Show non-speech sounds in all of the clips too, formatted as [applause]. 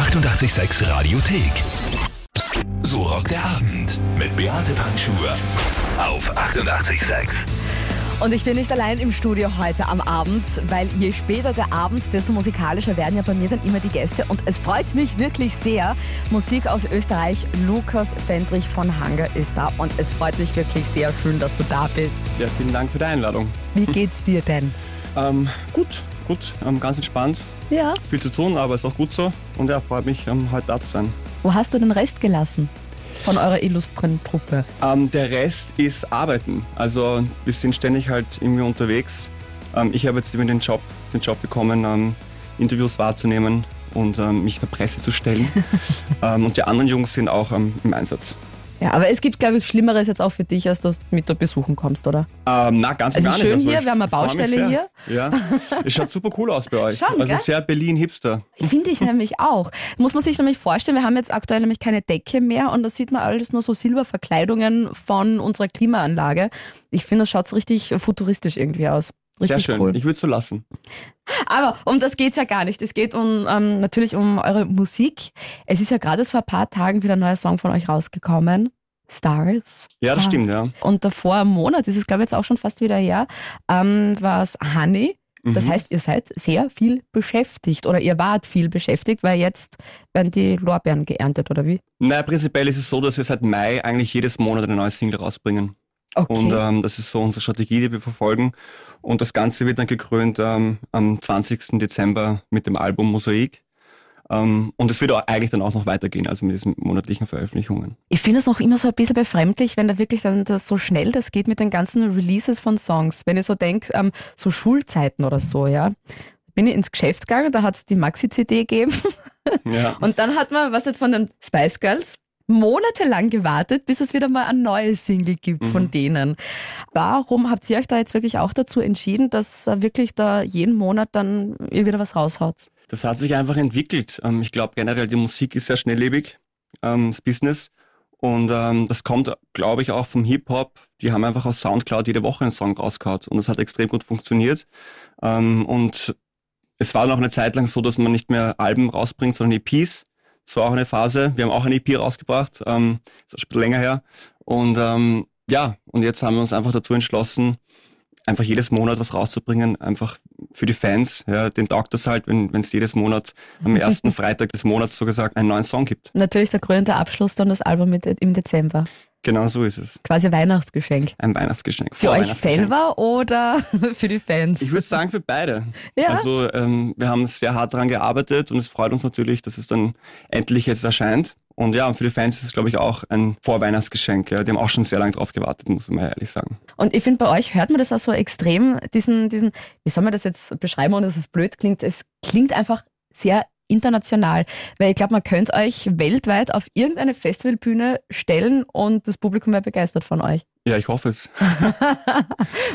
886 Radiothek. So rockt der Abend mit Beate Panschur auf 886. Und ich bin nicht allein im Studio heute am Abend, weil je später der Abend, desto musikalischer werden ja bei mir dann immer die Gäste. Und es freut mich wirklich sehr. Musik aus Österreich. Lukas Fendrich von Hanger ist da. Und es freut mich wirklich sehr schön, dass du da bist. Ja, vielen Dank für die Einladung. Wie geht's dir denn? Ähm, gut, gut, ähm, ganz entspannt. Ja. Viel zu tun, aber ist auch gut so. Und ja, freut mich, ähm, heute da zu sein. Wo hast du den Rest gelassen? Von eurer illustren Truppe. Ähm, der Rest ist Arbeiten. Also wir sind ständig halt irgendwie unterwegs. Ähm, ich habe jetzt eben den Job, den Job bekommen, ähm, Interviews wahrzunehmen und ähm, mich der Presse zu stellen. [laughs] und die anderen Jungs sind auch im Einsatz. Ja, aber es gibt, glaube ich, Schlimmeres jetzt auch für dich, als dass du mit da besuchen kommst, oder? Ähm, na, ganz und Es gar ist schön Also hier, wir haben eine Baustelle hier. Ja, es schaut super cool aus bei euch. Schon, also gell? sehr Berlin-Hipster. Finde ich nämlich auch. Muss man sich nämlich vorstellen, wir haben jetzt aktuell nämlich keine Decke mehr und da sieht man alles nur so Silberverkleidungen von unserer Klimaanlage. Ich finde, das schaut so richtig futuristisch irgendwie aus. Richtig Sehr schön. cool. Ich würde es so lassen. Aber um das geht's ja gar nicht. Es geht um ähm, natürlich um eure Musik. Es ist ja gerade vor ein paar Tagen wieder ein neuer Song von euch rausgekommen. Stars. Ja, das Ah. stimmt, ja. Und davor einem Monat, das ist glaube ich jetzt auch schon fast wieder her, ähm, war es Honey. Das Mhm. heißt, ihr seid sehr viel beschäftigt oder ihr wart viel beschäftigt, weil jetzt werden die Lorbeeren geerntet oder wie? Naja, prinzipiell ist es so, dass wir seit Mai eigentlich jedes Monat eine neue Single rausbringen. Okay. Und ähm, das ist so unsere Strategie, die wir verfolgen. Und das Ganze wird dann gekrönt ähm, am 20. Dezember mit dem Album Mosaik. Ähm, und es wird auch eigentlich dann auch noch weitergehen, also mit diesen monatlichen Veröffentlichungen. ich finde es noch immer so ein bisschen befremdlich, wenn da wirklich dann das so schnell das geht mit den ganzen Releases von Songs. Wenn ich so denke, ähm, so Schulzeiten oder so, ja. Bin ich ins Geschäft gegangen, da hat es die Maxi-CD gegeben. Ja. [laughs] Und dann hat man, was nicht von den Spice Girls, monatelang gewartet, bis es wieder mal ein neues Single gibt von Mhm. denen. Warum habt ihr euch da jetzt wirklich auch dazu entschieden, dass wirklich da jeden Monat dann ihr wieder was raushaut? Das hat sich einfach entwickelt. Ähm, ich glaube generell, die Musik ist sehr schnelllebig, ähm, das Business. Und ähm, das kommt, glaube ich, auch vom Hip-Hop. Die haben einfach aus Soundcloud jede Woche einen Song rausgehauen. Und das hat extrem gut funktioniert. Ähm, und es war noch eine Zeit lang so, dass man nicht mehr Alben rausbringt, sondern EPs. Das war auch eine Phase. Wir haben auch eine EP rausgebracht. Ähm, das ist ein bisschen länger her. Und ähm, ja, und jetzt haben wir uns einfach dazu entschlossen, einfach jedes Monat was rauszubringen, einfach für die Fans. Ja, den taugt das halt, wenn es jedes Monat am [laughs] ersten Freitag des Monats so gesagt einen neuen Song gibt. Natürlich der krönende Abschluss dann das Album mit, im Dezember. Genau so ist es. Quasi Weihnachtsgeschenk. Ein Weihnachtsgeschenk. Für euch selber oder [laughs] für die Fans? Ich würde sagen für beide. Ja. Also ähm, wir haben sehr hart daran gearbeitet und es freut uns natürlich, dass es dann endlich jetzt erscheint. Und ja, für die Fans ist es, glaube ich, auch ein Vorweihnachtsgeschenk. Ja. Die haben auch schon sehr lange drauf gewartet, muss man ehrlich sagen. Und ich finde, bei euch hört man das auch so extrem, diesen, diesen, wie soll man das jetzt beschreiben, ohne dass es blöd klingt? Es klingt einfach sehr international, weil ich glaube, man könnte euch weltweit auf irgendeine Festivalbühne stellen und das Publikum wäre begeistert von euch. [laughs] Ja, ich hoffe es.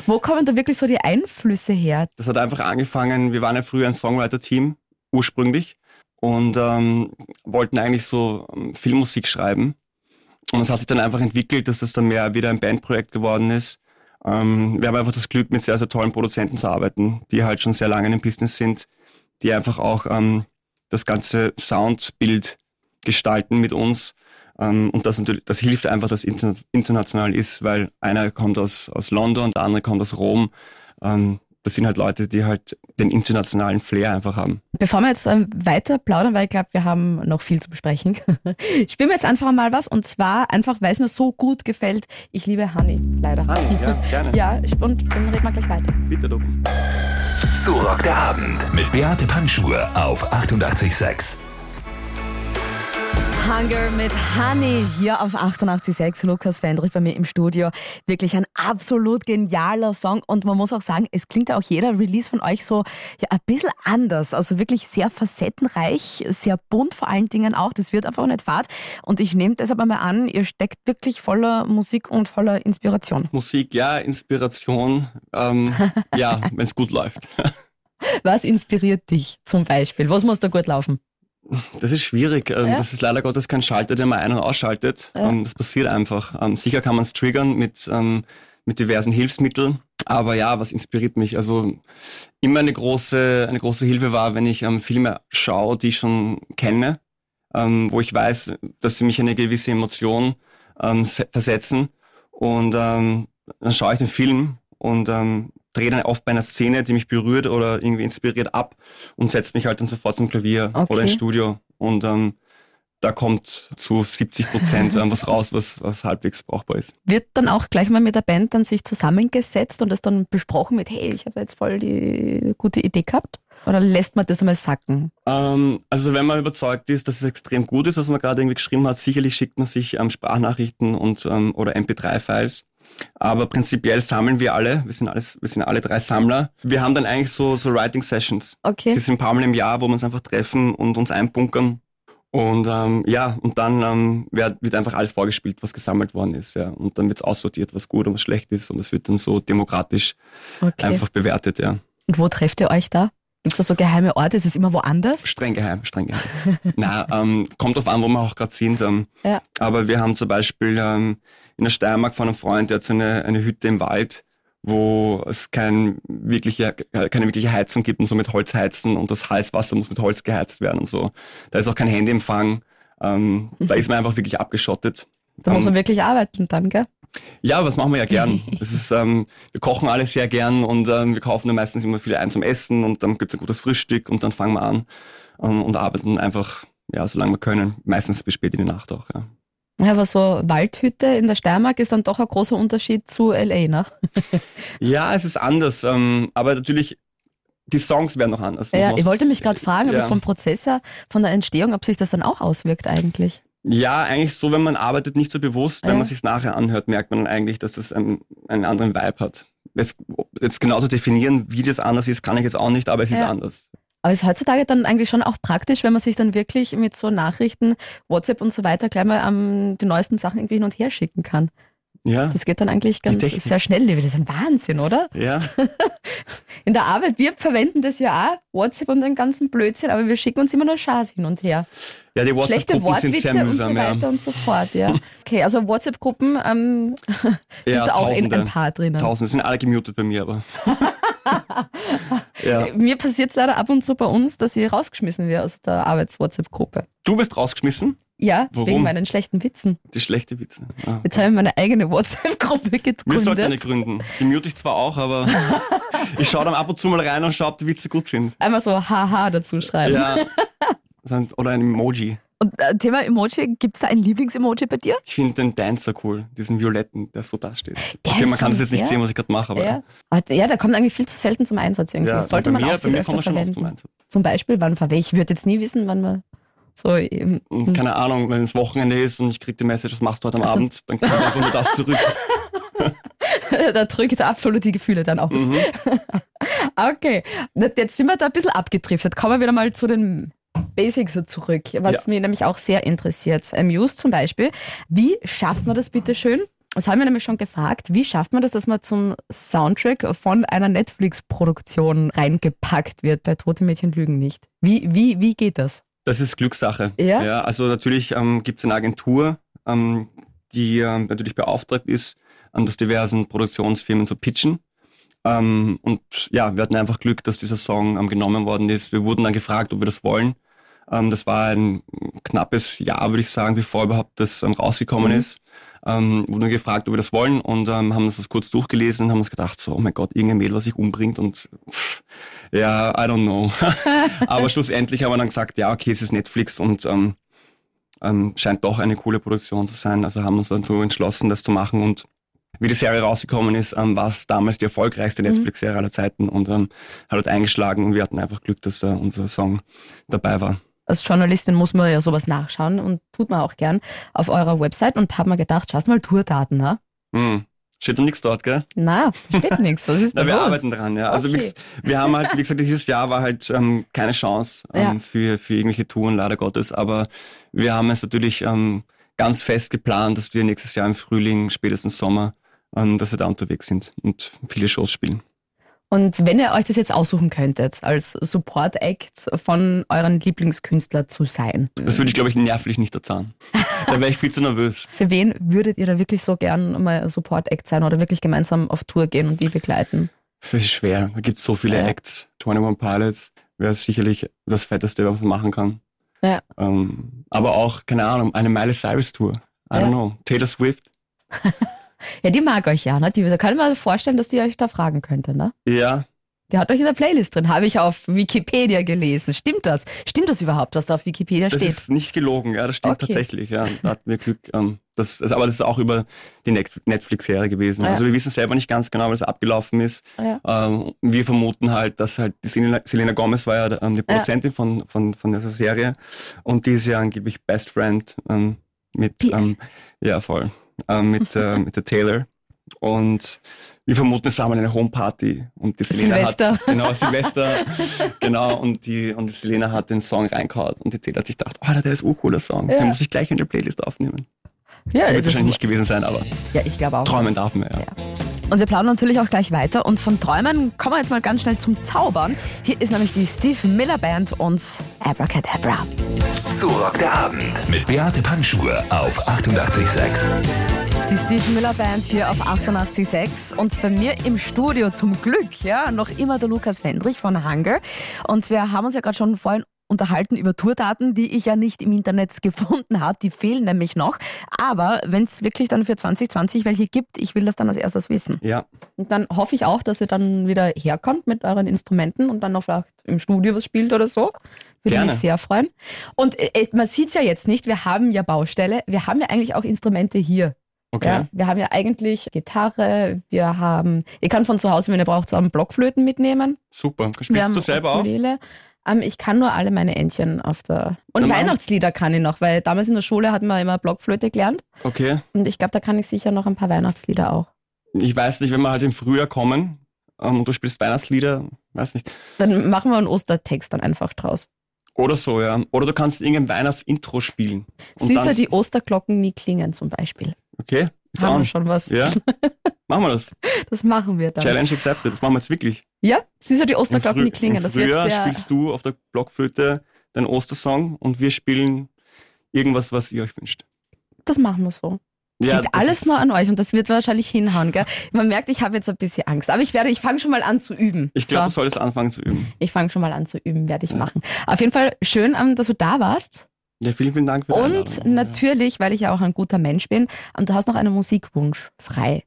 Wo kommen da wirklich so die Einflüsse her? Das hat einfach angefangen, wir waren ja früher ein Songwriter-Team, ursprünglich, und ähm, wollten eigentlich so ähm, Filmmusik schreiben. Und es hat sich dann einfach entwickelt, dass das dann mehr wieder ein Bandprojekt geworden ist. Ähm, wir haben einfach das Glück, mit sehr, sehr tollen Produzenten zu arbeiten, die halt schon sehr lange in dem Business sind, die einfach auch ähm, das ganze Soundbild gestalten mit uns. Ähm, und das natürlich, das hilft einfach, dass interna international ist, weil einer kommt aus, aus London, der andere kommt aus Rom. Ähm, das sind halt Leute, die halt den internationalen Flair einfach haben. Bevor wir jetzt ähm, weiter plaudern, weil ich glaube, wir haben noch viel zu besprechen, [laughs] spielen wir jetzt einfach mal was und zwar einfach, weil es mir so gut gefällt. Ich liebe Honey, leider. Hanni, ja, [laughs] gerne. Ja, und dann reden wir gleich weiter. Bitte du. So rockt der Abend mit Beate Panschur auf 886. Hunger mit Honey hier auf 88.6. Lukas Fendrich bei mir im Studio. Wirklich ein absolut genialer Song und man muss auch sagen, es klingt ja auch jeder Release von euch so ja, ein bisschen anders. Also wirklich sehr facettenreich, sehr bunt vor allen Dingen auch. Das wird einfach nicht fad. Und ich nehme deshalb einmal an, ihr steckt wirklich voller Musik und voller Inspiration. Musik, ja, Inspiration, ähm, [laughs] ja, wenn es gut läuft. Was inspiriert dich zum Beispiel? Was muss da gut laufen? Das ist schwierig. Ähm, Ja? Das ist leider Gottes kein Schalter, den man ein- und ausschaltet. Ja. Ähm, Das passiert einfach. Ähm, Sicher kann man es triggern mit, mit diversen Hilfsmitteln. Aber ja, was inspiriert mich? Also immer eine große, eine große Hilfe war, wenn ich Filme schaue, die ich schon kenne. wo ich weiß, dass sie mich in eine gewisse Emotion versetzen. Und dann schaue ich den Film und drehe dann oft bei einer Szene, die mich berührt oder irgendwie inspiriert ab und setze mich halt dann sofort zum Klavier Okay. oder ins Studio. Und ähm, da kommt zu 70 Prozent ähm, [laughs] was raus, was, was halbwegs brauchbar ist. Wird dann auch gleich mal mit der Band dann sich zusammengesetzt und das dann besprochen mit, hey, ich habe jetzt voll die gute Idee gehabt? Oder lässt man das einmal sacken? Ähm, also wenn man überzeugt ist, dass es extrem gut ist, was man gerade irgendwie geschrieben hat, sicherlich schickt man sich ähm, Sprachnachrichten und ähm, oder MP3-Files. Aber prinzipiell sammeln wir alle. Wir sind alles, wir sind alle drei Sammler. Wir haben dann eigentlich so so Writing Sessions. Okay. Die sind ein paar Mal im Jahr, wo wir uns einfach treffen und uns einbunkern. Und ähm, ja, und dann ähm, wird, wird einfach alles vorgespielt, was gesammelt worden ist. Ja. Und dann wird es aussortiert, was gut und was schlecht ist. Und es wird dann so demokratisch okay. einfach bewertet, ja. Und wo trefft ihr euch da? Gibt es da so geheime Orte? Ist es immer woanders? Streng geheim, streng geheim. [laughs] Na, ähm, kommt drauf an, wo wir auch gerade sind. Ähm, Ja. Aber wir haben zum Beispiel ähm, in der Steiermark von einem Freund, der hat so eine, eine Hütte im Wald, wo es kein wirkliche, keine wirkliche Heizung gibt und so mit Holz heizen und das Heißwasser muss mit Holz geheizt werden und so. Da ist auch kein Handyempfang. Ähm, Da [laughs] ist man einfach wirklich abgeschottet. Da muss man wirklich arbeiten dann, gell? Ja, was machen wir ja gern. [laughs] Das ist, ähm, wir kochen alles sehr gern und ähm, wir kaufen dann meistens immer viel ein zum Essen und dann gibt's ein gutes Frühstück und dann fangen wir an ähm, und arbeiten einfach, ja, solange wir können. Meistens bis spät in die Nacht auch, ja. Aber so Waldhütte in der Steiermark ist dann doch ein großer Unterschied zu LA, ne? [laughs] Ja, es ist anders, ähm, aber natürlich, die Songs werden noch anders. Ja, noch. ich wollte mich gerade fragen, ob Ja. es vom Prozess her, von der Entstehung, ob sich das dann auch auswirkt eigentlich. Ja, eigentlich so, wenn man arbeitet, nicht so bewusst. Wenn Ja. man sich's nachher anhört, merkt man eigentlich, dass das einen, einen anderen Vibe hat. Jetzt, jetzt genauso definieren, wie das anders ist, kann ich jetzt auch nicht, aber es ist Ja. anders. Aber ist heutzutage dann eigentlich schon auch praktisch, wenn man sich dann wirklich mit so Nachrichten, WhatsApp und so weiter gleich mal ähm, die neuesten Sachen irgendwie hin und her schicken kann. Ja, Das geht dann eigentlich ganz sehr schnell. Das ist ein Wahnsinn, oder? ja. [laughs] In der Arbeit, wir verwenden das ja auch, WhatsApp und den ganzen Blödsinn, aber wir schicken uns immer nur Schas hin und her. Ja, die Schlechte WhatsApp-Gruppen sind Wortwitze sehr und so mühsam, ja. weiter und so fort, ja. [laughs] Okay, also WhatsApp-Gruppen, ähm, [laughs] ja, bist du auch in ein paar drinnen. Tausende sind alle gemutet bei mir, aber. [laughs] [laughs] ja. Mir passiert es leider ab und zu bei uns, dass ich rausgeschmissen werde aus der Arbeits-WhatsApp-Gruppe. Du bist rausgeschmissen? Ja, Warum? wegen meinen schlechten Witzen. Die schlechte Witze. Ah. Jetzt habe ich meine eigene WhatsApp-Gruppe Wir sollten eine gegründet. gründen. Die mute ich zwar auch, aber [laughs] ich schaue dann ab und zu mal rein und schaue, ob die Witze gut sind. Einmal so haha dazu schreiben. Ja. [laughs] Oder ein Emoji. Und äh, Thema Emoji, gibt es da ein Lieblings-Emoji bei dir? Ich finde den Dancer cool, diesen violetten, der so da steht. Okay, man kann so- jetzt nicht ja. sehen, was ich gerade mache, aber Ja. Aber ja, der kommt eigentlich viel zu selten zum Einsatz irgendwie. ja, Sollte bei man mir, auch bei viel mir öfter er oft zum verwenden. Einsatz. Zum Beispiel, wann verwende ich? würde jetzt nie wissen, wann man so eben, Und keine Ahnung, wenn es Wochenende ist und ich kriege die Message, was machst du heute am Also- Abend, dann kommt einfach nur das zurück. [laughs] [laughs] da drückt absolut die Gefühle dann aus. Mhm. [laughs] Okay, jetzt sind wir da ein bisschen abgedriftet. Kommen wir wieder mal zu den Basics so zurück, was Ja. mich nämlich auch sehr interessiert. Muse zum Beispiel. Wie schafft man das bitte schön? Das haben wir nämlich schon gefragt. Wie schafft man das, dass man zum Soundtrack von einer Netflix-Produktion reingepackt wird? Bei Tote Mädchen lügen nicht. Wie, wie, wie geht das? Das ist Glückssache. Ja? also natürlich ähm, gibt es eine Agentur, ähm, die ähm, natürlich beauftragt ist, ähm, das diversen Produktionsfirmen zu pitchen. Ähm, und ja, wir hatten einfach Glück, dass dieser Song ähm, genommen worden ist. Wir wurden dann gefragt, ob wir das wollen. Ähm, das war ein knappes Jahr, würde ich sagen, bevor überhaupt das ähm, rausgekommen Mhm. ist. Ähm, wurden gefragt, ob wir das wollen und ähm, haben uns das kurz durchgelesen und haben uns gedacht, so, oh mein Gott, irgendein Mädel, was sich umbringt und pff, ja, I don't know. [laughs] Aber schlussendlich haben wir dann gesagt, ja, okay, es ist Netflix und ähm, ähm, scheint doch eine coole Produktion zu sein. Also haben uns dann so entschlossen, das zu machen und wie die Serie rausgekommen ist, ähm, war es damals die erfolgreichste Mhm. Netflix-Serie aller Zeiten und ähm, hat halt eingeschlagen und wir hatten einfach Glück, dass da unser Song dabei war. Als Journalistin muss man ja sowas nachschauen und tut man auch gern auf eurer Website und hab mir gedacht, schaust mal Tourdaten, ne? Hm. Steht noch nichts dort, gell? Na, steht [laughs] nichts. Was ist da wir los? arbeiten dran, ja. Also Okay. wir haben halt, wie gesagt, dieses Jahr war halt ähm, keine Chance ähm, Ja. für, für irgendwelche Touren, leider Gottes. Aber wir haben es natürlich ähm, ganz fest geplant, dass wir nächstes Jahr im Frühling, spätestens Sommer, ähm, dass wir da unterwegs sind und viele Shows spielen. Und wenn ihr euch das jetzt aussuchen könntet, als Support-Act von euren Lieblingskünstler zu sein, Das würde ich, glaube ich, nervlich nicht erzahlen. da wäre ich viel zu nervös. [laughs] für wen würdet ihr da wirklich so gern mal Support-Act sein oder wirklich gemeinsam auf Tour gehen und die begleiten? Das ist schwer. Da gibt es so viele Ja. Acts. 21 Pilots wäre sicherlich das Fetteste, was man machen kann. Ja. Ähm, aber auch, keine Ahnung, eine Miley Cyrus Tour. I Ja. don't know. Taylor Swift. [laughs] Ja, die mag euch ja, ne? Die, da kann ich mir vorstellen, dass die euch da fragen könnte, ne? Ja, Die hat euch in der Playlist drin, habe ich auf Wikipedia gelesen. Stimmt das? Stimmt das überhaupt, was da auf Wikipedia das steht? ist nicht gelogen, ja, das stimmt Okay. tatsächlich, ja. Da hatten wir Glück. Ähm, das, das, aber das ist auch über die Net- Netflix-Serie gewesen. Ja. Also wir wissen selber nicht ganz genau, wie das abgelaufen ist. Ja. Ähm, wir vermuten halt, dass halt die Selena, Selena Gomez war ja ähm, die Produzentin von, von, von dieser Serie und die ist ja angeblich Best Friend ähm, mit, ähm, ja voll, ähm, mit, äh, mit der Taylor. Und wir vermuten, es war mal eine Homeparty und die Selena Silvester. hat [laughs] genau Silvester genau und die und die Selena hat den Song reingehauen und die Taylor hat sich gedacht, oh, der ist ein cooler Song, Ja. den muss ich gleich in die Playlist aufnehmen. ja, so wird es wahrscheinlich nicht gewesen sein, aber ja, ich glaube auch. träumen darf man ja. Und wir plaudern natürlich auch gleich weiter. Und von Träumen kommen wir jetzt mal ganz schnell zum Zaubern. Hier ist nämlich die Steve Miller Band und Abracadabra. So rockt der Abend mit Beate Panschur auf 88,6. Die Steve Miller Band hier auf 88.6 und bei mir im Studio zum Glück, ja, noch immer der Lukas Fendrich von Hunger. Und wir haben uns ja gerade schon vorhin unterhalten über Tourdaten, die ich ja nicht im Internet [laughs] gefunden habe. Die fehlen nämlich noch. Aber wenn es wirklich dann für 2020 welche gibt, ich will das dann als erstes wissen. Ja, Und dann hoffe ich auch, dass ihr dann wieder herkommt mit euren Instrumenten und dann noch vielleicht im Studio was spielt oder so. Würde Gerne. mich sehr freuen. Und äh, man sieht es ja jetzt nicht, wir haben ja Baustelle, wir haben ja eigentlich auch Instrumente hier. okay. Ja, wir haben ja eigentlich Gitarre, wir haben, ihr kann von zu Hause, wenn ihr braucht, so einen Blockflöten mitnehmen. Super. Wir Spielst haben du selber auch? Ukulele. Ähm, ich kann nur alle meine Entchen auf der. Und machen- Weihnachtslieder kann ich noch, weil damals in der Schule hatten wir immer Blockflöte gelernt. Okay. Und ich glaube, da kann ich sicher noch ein paar Weihnachtslieder auch. Ich weiß nicht, wenn wir halt im Frühjahr kommen ähm, und du spielst Weihnachtslieder, weiß nicht. Dann machen wir einen Ostertext dann einfach draus. Oder so, ja. Oder du kannst irgendein Weihnachtsintro spielen. Süßer die Osterglocken nie klingen zum Beispiel. Okay, Haben wir on. schon was. Ja, [laughs] machen wir das. Das machen wir dann. Challenge accepted. Das machen wir jetzt wirklich. Ja, süßer die Osterglocken nie klingen. Das wird der. spielst du auf der Blockflöte deinen Ostersong und wir spielen irgendwas, was ihr euch wünscht. Das machen wir so. Es Ja, liegt alles nur an euch und das wird wahrscheinlich hinhauen, gell? Man merkt, ich habe jetzt ein bisschen Angst. Aber ich werde, ich fange schon mal an zu üben. Ich glaube, du so, solltest anfangen zu üben. ich fange schon mal an zu üben, werde ich Ja. machen. Auf jeden Fall schön, ähm, dass du da warst. Ja, vielen, vielen Dank für die Und Einladung. natürlich, weil ich ja auch ein guter Mensch bin, und du hast noch einen Musikwunsch frei.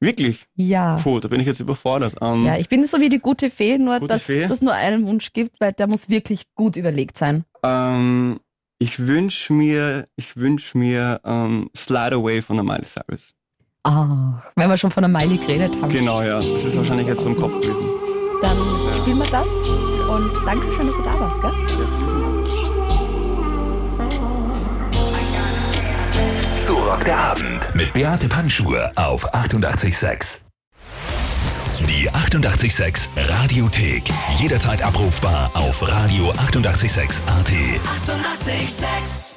Ja. Wirklich? Ja. Puh, da bin ich jetzt überfordert. Ähm, Ja, ich bin so wie die gute Fee, nur Gute dass es nur einen Wunsch gibt, weil der muss wirklich gut überlegt sein. ähm, ich wünsche mir, ich wünsch mir ähm, Slide Away von der Miley Cyrus. Ah, wenn wir schon von der Miley geredet haben. Genau, ja. Das ist wahrscheinlich jetzt so im Kopf gewesen. Dann spielen wir das. Und danke schön, dass du da warst, gell? Ja, rockt der Abend mit Beate Panschur auf 88,6. Die 88,6 Radiothek. Jederzeit abrufbar auf radio886.at. 88,6. Eighty-eight, sex.